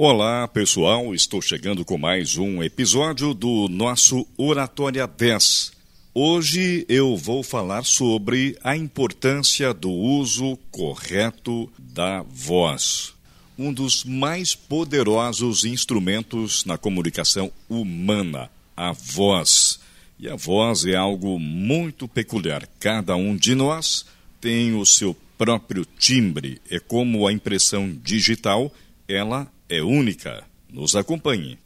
Olá, pessoal. Estou chegando com mais um episódio do nosso Oratória 10. Hoje eu vou falar sobre a importância do uso correto da voz. Um dos mais poderosos instrumentos na comunicação humana, a voz. E a voz é algo muito peculiar. Cada um de nós tem o seu próprio timbre. É como a impressão digital, ela é única. Nos acompanhe.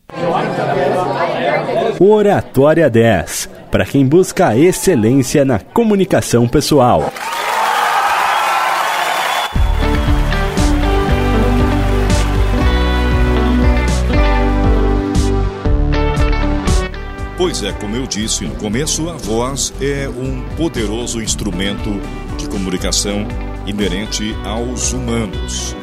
Oratória 10 para quem busca excelência na comunicação pessoal. Pois é, como eu disse no começo, a voz é um poderoso instrumento de comunicação inerente aos humanos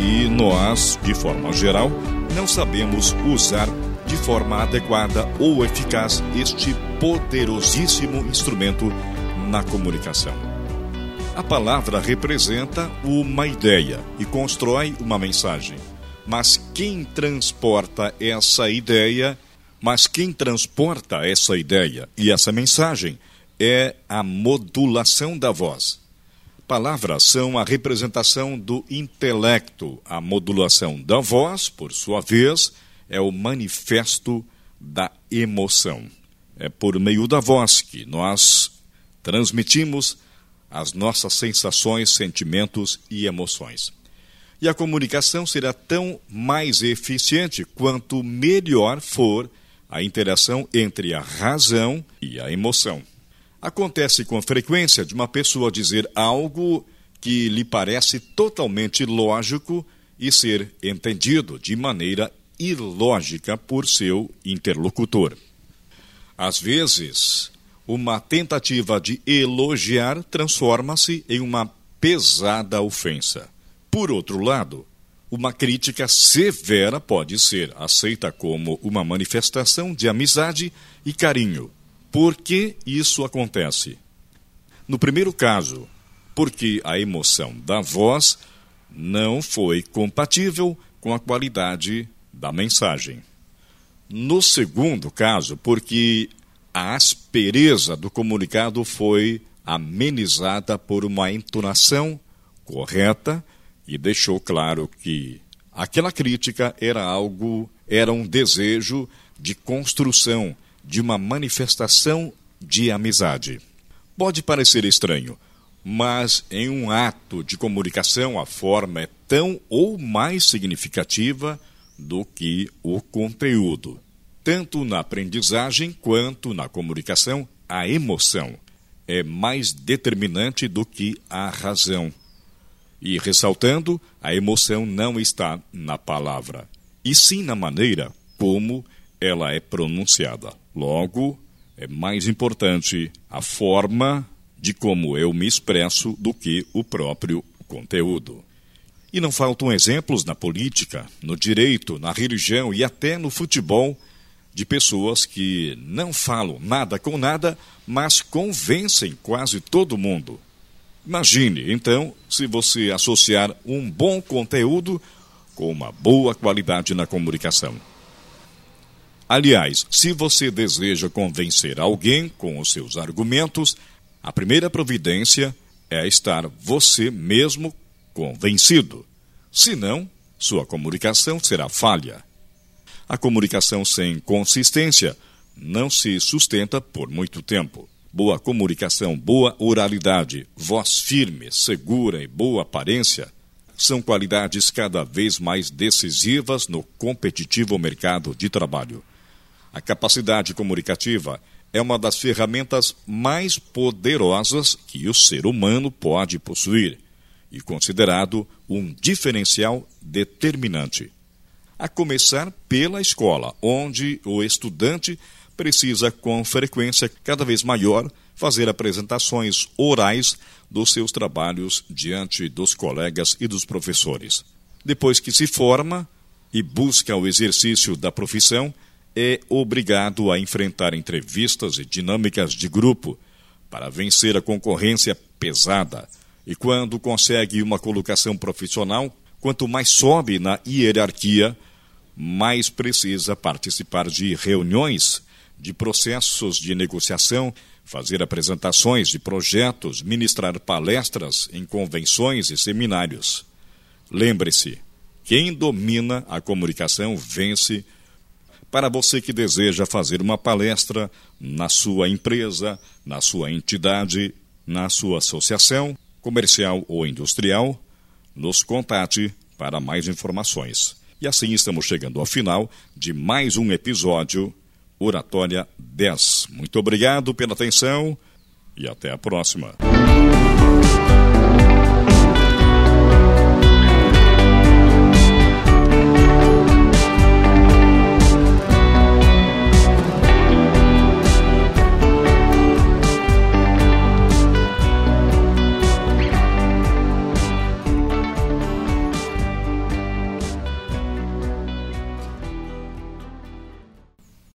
e nós, de forma geral, não sabemos usar de forma adequada ou eficaz este poderosíssimo instrumento na comunicação. A palavra representa uma ideia e constrói uma mensagem. Mas quem transporta essa ideia, mas quem transporta essa ideia e essa mensagem é a modulação da voz. Palavras são a representação do intelecto. A modulação da voz, por sua vez, é o manifesto da emoção. É por meio da voz que nós transmitimos as nossas sensações, sentimentos e emoções. E a comunicação será tão mais eficiente quanto melhor for a interação entre a razão e a emoção. Acontece com frequência de uma pessoa dizer algo que lhe parece totalmente lógico e ser entendido de maneira ilógica por seu interlocutor. Às vezes, uma tentativa de elogiar transforma-se em uma pesada ofensa. Por outro lado, uma crítica severa pode ser aceita como uma manifestação de amizade e carinho por que isso acontece? No primeiro caso, porque a emoção da voz não foi compatível com a qualidade da mensagem. No segundo caso, porque a aspereza do comunicado foi amenizada por uma entonação correta e deixou claro que aquela crítica era algo, era um desejo de construção de uma manifestação de amizade. Pode parecer estranho, mas em um ato de comunicação a forma é tão ou mais significativa do que o conteúdo. Tanto na aprendizagem quanto na comunicação, a emoção é mais determinante do que a razão. E ressaltando, a emoção não está na palavra, e sim na maneira como ela é pronunciada. Logo, é mais importante a forma de como eu me expresso do que o próprio conteúdo. E não faltam exemplos na política, no direito, na religião e até no futebol de pessoas que não falam nada com nada, mas convencem quase todo mundo. Imagine, então, se você associar um bom conteúdo com uma boa qualidade na comunicação. Aliás, se você deseja convencer alguém com os seus argumentos, a primeira providência é estar você mesmo convencido. Senão, sua comunicação será falha. A comunicação sem consistência não se sustenta por muito tempo. Boa comunicação, boa oralidade, voz firme, segura e boa aparência são qualidades cada vez mais decisivas no competitivo mercado de trabalho. A capacidade comunicativa é uma das ferramentas mais poderosas que o ser humano pode possuir e considerado um diferencial determinante. A começar pela escola, onde o estudante precisa, com frequência cada vez maior, fazer apresentações orais dos seus trabalhos diante dos colegas e dos professores. Depois que se forma e busca o exercício da profissão, é obrigado a enfrentar entrevistas e dinâmicas de grupo para vencer a concorrência pesada. E quando consegue uma colocação profissional, quanto mais sobe na hierarquia, mais precisa participar de reuniões, de processos de negociação, fazer apresentações de projetos, ministrar palestras em convenções e seminários. Lembre-se, quem domina a comunicação vence. Para você que deseja fazer uma palestra na sua empresa, na sua entidade, na sua associação, comercial ou industrial, nos contate para mais informações. E assim estamos chegando ao final de mais um episódio Oratória 10. Muito obrigado pela atenção e até a próxima.